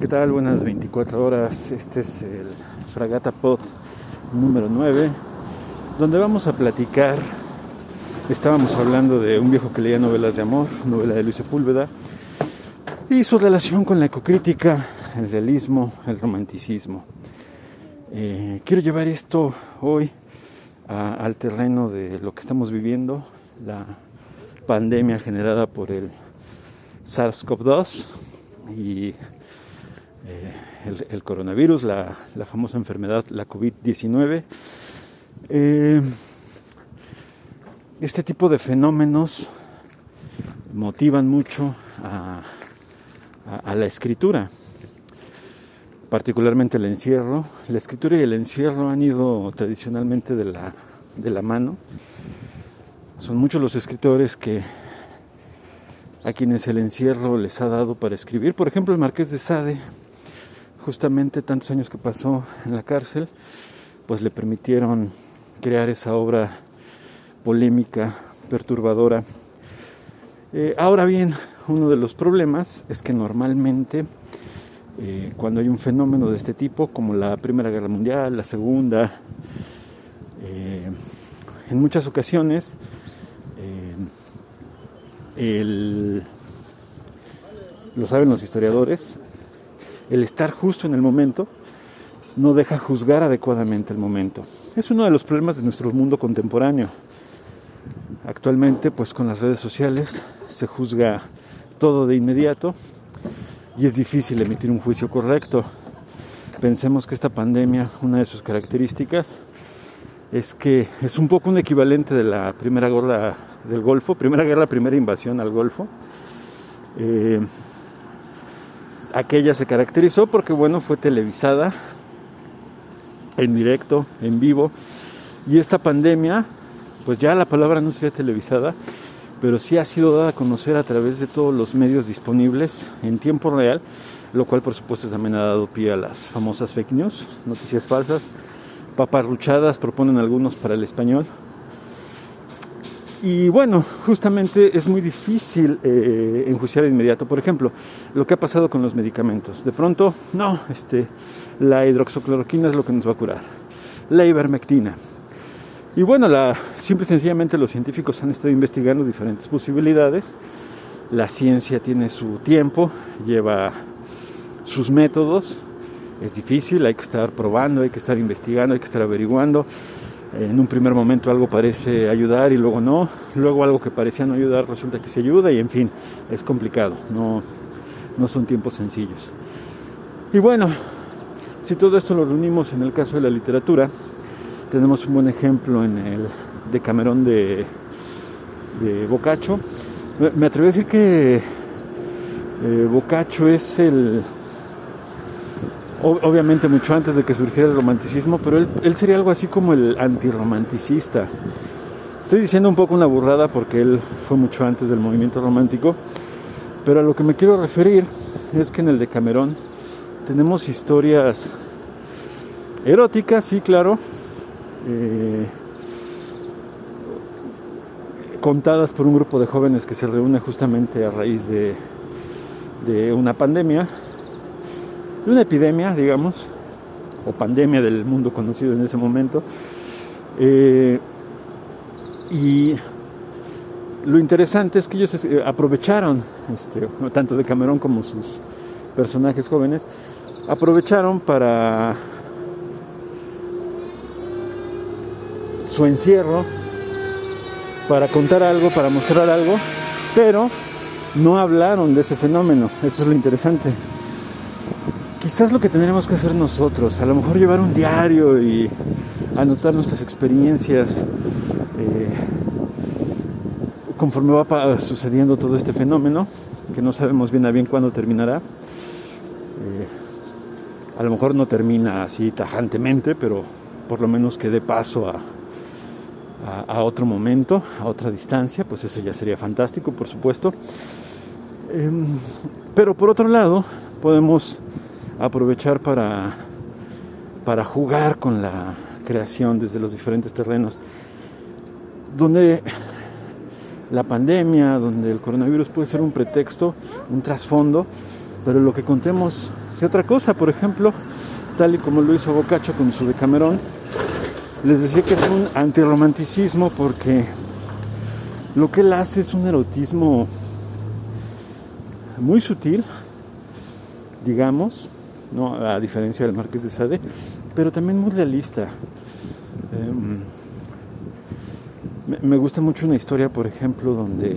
¿Qué tal? Buenas 24 horas. Este es el Fragata Pod número 9, donde vamos a platicar. Estábamos hablando de un viejo que leía novelas de amor, novela de Luis Sepúlveda, y su relación con la ecocrítica, el realismo, el romanticismo. Eh, quiero llevar esto hoy al terreno de lo que estamos viviendo, la pandemia generada por el SARS-CoV-2 y eh, el, coronavirus, la, famosa enfermedad, la COVID-19. Eh, este tipo de fenómenos motivan mucho a, la escritura, particularmente el encierro. La escritura y el encierro han ido tradicionalmente de la, de la mano. Son muchos los escritores que a quienes el encierro les ha dado para escribir. Por ejemplo, el Marqués de Sade, justamente tantos años que pasó en la cárcel, pues le permitieron crear esa obra polémica, perturbadora. Eh, ahora bien, uno de los problemas es que normalmente eh, cuando hay un fenómeno de este tipo, como la Primera Guerra Mundial, la Segunda, eh, en muchas ocasiones el, lo saben los historiadores, el estar justo en el momento no deja juzgar adecuadamente el momento. Es uno de los problemas de nuestro mundo contemporáneo. Actualmente, pues con las redes sociales se juzga todo de inmediato y es difícil emitir un juicio correcto. Pensemos que esta pandemia, una de sus características es que es un poco un equivalente de la primera guerra del Golfo, primera guerra, primera invasión al Golfo. Eh, aquella se caracterizó porque, bueno, fue televisada en directo, en vivo, y esta pandemia, pues ya la palabra no sería televisada, pero sí ha sido dada a conocer a través de todos los medios disponibles en tiempo real, lo cual por supuesto también ha dado pie a las famosas fake news, noticias falsas, paparruchadas, proponen algunos para el español, y bueno, justamente es muy difícil eh, enjuiciar de inmediato. Por ejemplo, lo que ha pasado con los medicamentos. De pronto, no, este, la hidroxocloroquina es lo que nos va a curar. La ivermectina. Y bueno, la, simple y sencillamente los científicos han estado investigando diferentes posibilidades. La ciencia tiene su tiempo, lleva sus métodos. Es difícil, hay que estar probando, hay que estar investigando, hay que estar averiguando en un primer momento algo parece ayudar y luego no, luego algo que parecía no ayudar resulta que se ayuda y en fin, es complicado, no, no son tiempos sencillos. Y bueno, si todo esto lo reunimos en el caso de la literatura, tenemos un buen ejemplo en el de Camerón de, de. Me atrevo a decir que eh, es el obviamente mucho antes de que surgiera el romanticismo, pero él, sería algo así como el antirromanticista. Estoy diciendo un poco una burrada porque él fue mucho antes del movimiento romántico, pero a lo que me quiero referir es que en el de Camerón tenemos historias eróticas, sí, claro, eh, contadas por un grupo de jóvenes que se reúne justamente a raíz de, de una pandemia de una epidemia, digamos, o pandemia del mundo conocido en ese momento. Eh, y lo interesante es que ellos eh, aprovecharon, este, tanto de Camerón como sus personajes jóvenes, aprovecharon para su encierro, para contar algo, para mostrar algo, pero no hablaron de ese fenómeno. Eso es lo interesante quizás lo que tendremos que hacer nosotros, a lo mejor llevar un diario y anotar nuestras experiencias eh, conforme va sucediendo todo este fenómeno, que no sabemos bien a bien cuándo terminará. Eh, a lo mejor no termina así tajantemente, pero por lo menos que dé paso a, otro momento, a otra distancia, pues eso ya sería fantástico, por supuesto. Em, pero por otro lado, podemos aprovechar para, para jugar con la creación desde los diferentes terrenos, donde la pandemia, donde el coronavirus puede ser un pretexto, un trasfondo pero lo que contemos sea otra cosa. Por ejemplo, tal y como lo hizo Boccaccio con su Decamerón, les decía que es un antirromanticismo porque lo que él hace es un erotismo muy sutil, digamos, ¿no? a diferencia del Marqués de Sade, pero también muy realista. Em, me gusta mucho una historia, por ejemplo, donde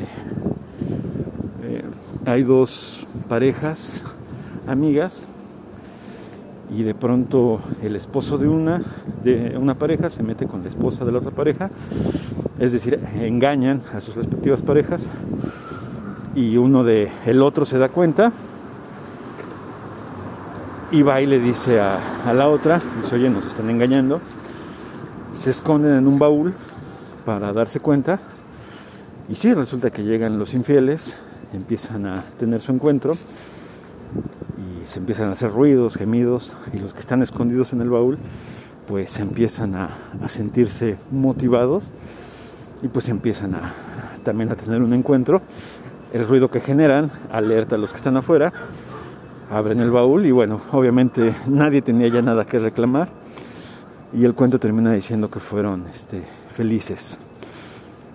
eh, hay dos parejas amigas y de pronto el esposo de una de una pareja se mete con la esposa de la otra pareja, es decir, engañan a sus respectivas parejas y uno de el otro se da cuenta y va y le dice a, a la otra, dice, oye, nos están engañando, se esconden en un baúl para darse cuenta y sí, resulta que llegan los infieles, empiezan a tener su encuentro y se empiezan a hacer ruidos, gemidos y los que están escondidos en el baúl pues empiezan a, a sentirse motivados y pues empiezan a también a tener un encuentro. El ruido que generan alerta a los que están afuera, abren el baúl y bueno, obviamente nadie tenía ya nada que reclamar y el cuento termina diciendo que fueron este, felices.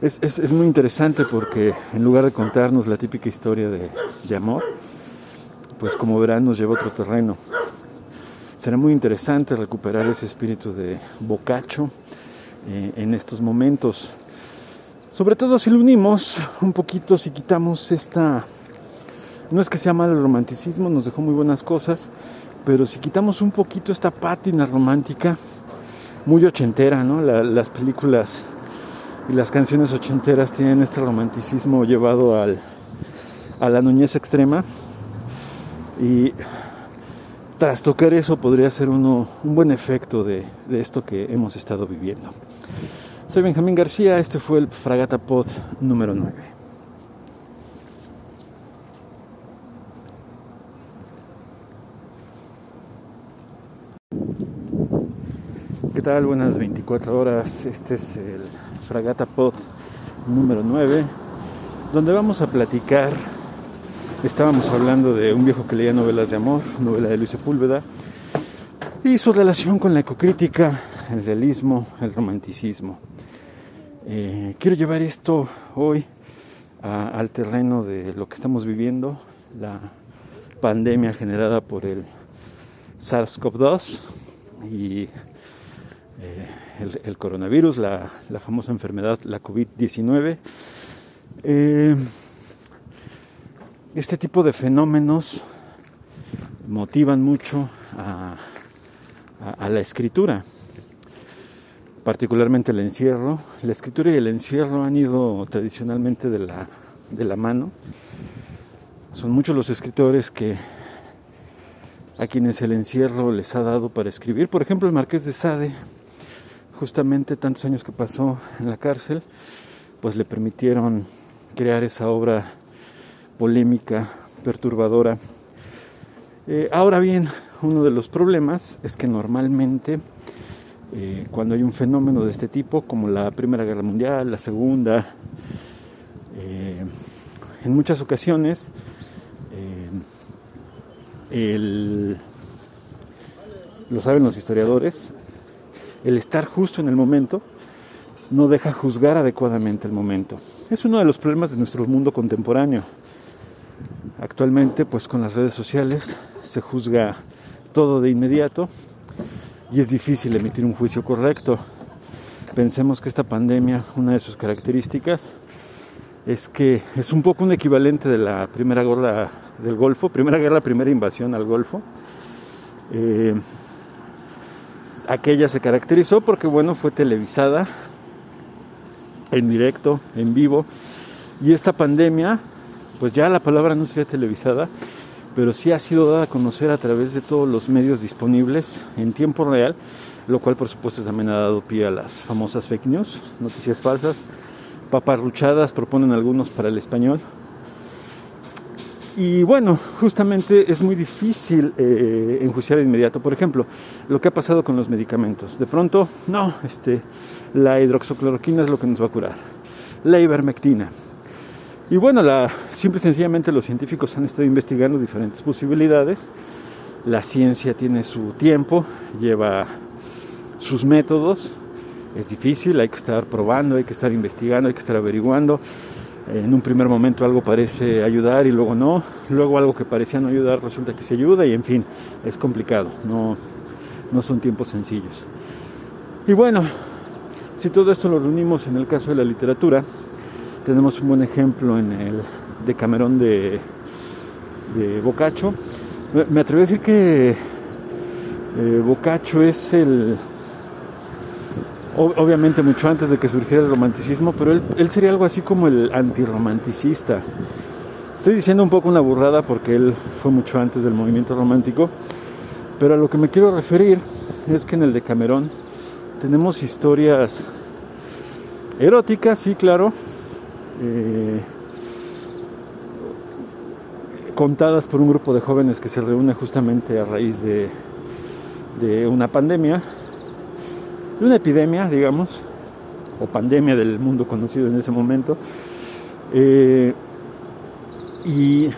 Es, es, es, muy interesante porque en lugar de contarnos la típica historia de, de amor, pues como verán nos lleva a otro terreno. Será muy interesante recuperar ese espíritu de bocacho eh, en estos momentos. Sobre todo si lo unimos un poquito, si quitamos esta... No es que sea malo el romanticismo, nos dejó muy buenas cosas, pero si quitamos un poquito esta pátina romántica, muy ochentera, ¿no? La, las películas y las canciones ochenteras tienen este romanticismo llevado al, a la niñez extrema y tras tocar eso podría ser uno, un buen efecto de, de, esto que hemos estado viviendo. Soy Benjamín García, este fue el Fragata Pod número 9. Tal? Buenas 24 horas. Este es el Fragata Pod número 9, donde vamos a platicar Estábamos hablando de un viejo que leía novelas de amor, novela de Luis Sepúlveda, y su relación con la ecocrítica, el realismo, el romanticismo. Eh, quiero llevar esto hoy al terreno de lo que estamos viviendo, la pandemia generada por el SARS-CoV-2 y eh, el, coronavirus, la, famosa enfermedad, la COVID-19. Eh, este tipo de fenómenos motivan mucho a, la escritura, particularmente el encierro. La escritura y el encierro han ido tradicionalmente de la, de la mano. Son muchos los escritores que a quienes el encierro les ha dado para escribir. Por ejemplo, el Marqués de Sade, justamente tantos años que pasó en la cárcel, pues le permitieron crear esa obra polémica, perturbadora. Eh, ahora bien, uno de los problemas es que normalmente eh, cuando hay un fenómeno de este tipo, como la Primera Guerra Mundial, la Segunda, eh, en muchas ocasiones el, lo saben los historiadores, el estar justo en el momento no deja juzgar adecuadamente el momento. Es uno de los problemas de nuestro mundo contemporáneo. Actualmente, pues con las redes sociales se juzga todo de inmediato y es difícil emitir un juicio correcto. Pensemos que esta pandemia, una de sus características es que es un poco un equivalente de la primera guerra del Golfo, primera guerra, primera invasión al Golfo. Eh, aquella se caracterizó porque, bueno, fue televisada en directo, en vivo, y esta pandemia pues ya la palabra no sería televisada, pero sí ha sido dada a conocer a través de todos los medios disponibles en tiempo real, lo cual por supuesto también ha dado pie a las famosas fake news, noticias falsas, paparruchadas, proponen algunos para el español. Y bueno, justamente es muy difícil eh, enjuiciar de inmediato. Por ejemplo, lo que ha pasado con los medicamentos. De pronto, no, este, la hidroxocloroquina es lo que nos va a curar. La ivermectina Y bueno, la, simple y sencillamente los científicos han estado investigando diferentes posibilidades. La ciencia tiene su tiempo, lleva sus métodos. Es difícil, hay que estar probando, hay que estar investigando, hay que estar averiguando. En un primer momento algo parece ayudar y luego no. Luego algo que parecía no ayudar resulta que se ayuda y en fin, es complicado. No, no son tiempos sencillos. Y bueno, si todo esto lo reunimos en el caso de la literatura, tenemos un buen ejemplo en el de Camerón de, de Boccaccio. Me atrevo a decir que eh, es el, obviamente mucho antes de que surgiera el romanticismo, pero él, él sería algo así como el antirromanticista. Estoy diciendo un poco una burrada porque él fue mucho antes del movimiento romántico, pero a lo que me quiero referir es que en el de Camerón tenemos historias eróticas, sí, claro, eh, contadas por un grupo de jóvenes que se reúne justamente a raíz de, de una pandemia, de una epidemia, digamos, o pandemia del mundo conocido en ese momento. Eh, y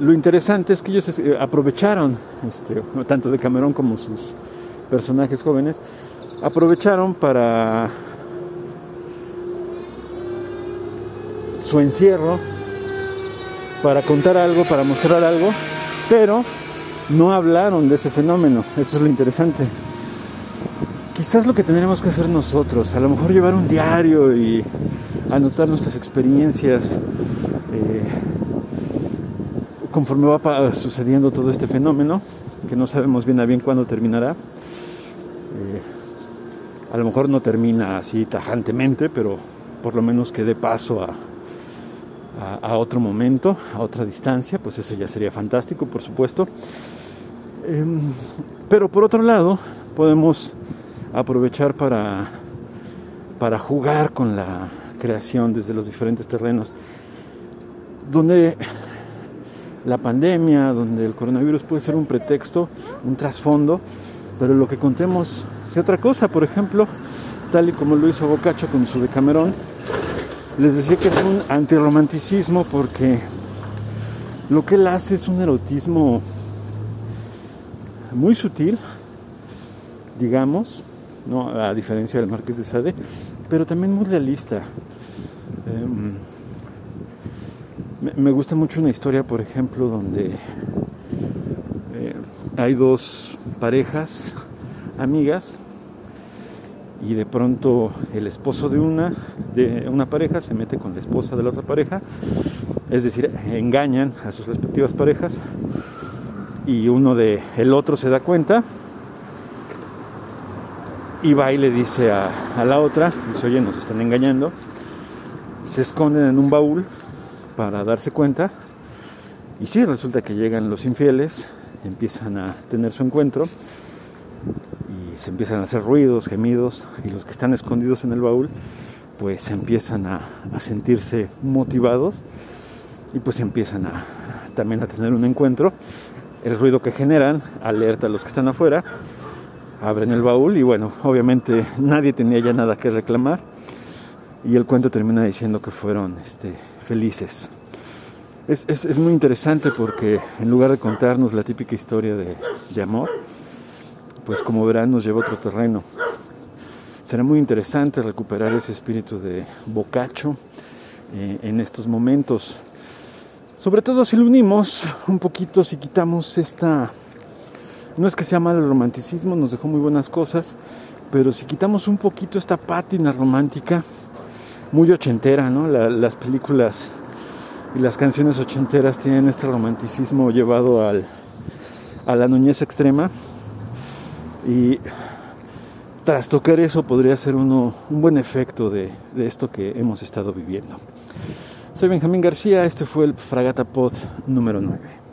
lo interesante es que ellos eh, aprovecharon, este, tanto de Camerón como sus personajes jóvenes, aprovecharon para su encierro para contar algo, para mostrar algo, pero no hablaron de ese fenómeno. Eso es lo interesante. Quizás lo que tendremos que hacer nosotros, a lo mejor llevar un diario y anotar nuestras experiencias eh, conforme va sucediendo todo este fenómeno, que no sabemos bien a bien cuándo terminará. Eh, a lo mejor no termina así tajantemente, pero por lo menos que dé paso a, a, otro momento, a otra distancia, pues eso ya sería fantástico, por supuesto. Em, pero por otro lado, podemos aprovechar para, para jugar con la creación desde los diferentes terrenos, donde la pandemia, donde el coronavirus puede ser un pretexto, un trasfondo, pero lo que contemos sea otra cosa, por ejemplo, tal y como lo hizo Boccaccio con su Decamerón, les decía que es un antirromanticismo porque lo que él hace es un erotismo muy sutil, digamos, ¿no? a diferencia del Marqués de Sade, pero también muy realista. Em, me gusta mucho una historia, por ejemplo, donde eh, hay dos parejas amigas y de pronto el esposo de una de una pareja se mete con la esposa de la otra pareja, es decir, engañan a sus respectivas parejas y uno de el otro se da cuenta y va y le dice a, la otra, dice, oye, nos están engañando, se esconden en un baúl para darse cuenta y sí, resulta que llegan los infieles, empiezan a tener su encuentro se empiezan a hacer ruidos, gemidos, y los que están escondidos en el baúl, pues empiezan a, sentirse motivados y pues empiezan a también a tener un encuentro. El ruido que generan alerta a los que están afuera, abren el baúl y bueno, obviamente nadie tenía ya nada que reclamar y el cuento termina diciendo que fueron este, felices. Es, es, muy interesante porque en lugar de contarnos la típica historia de, de amor, pues como verán nos lleva a otro terreno. Será muy interesante recuperar ese espíritu de bocacho eh, en estos momentos. Sobre todo si lo unimos un poquito, si quitamos esta... No es que sea malo el romanticismo, nos dejó muy buenas cosas, pero si quitamos un poquito esta pátina romántica, muy ochentera, ¿no? las películas y las canciones ochenteras tienen este romanticismo llevado al, a la nuñez extrema y tras tocar eso podría ser uno, un buen efecto de, de esto que hemos estado viviendo. Soy Benjamín García, este fue el Fragata Pod número 9.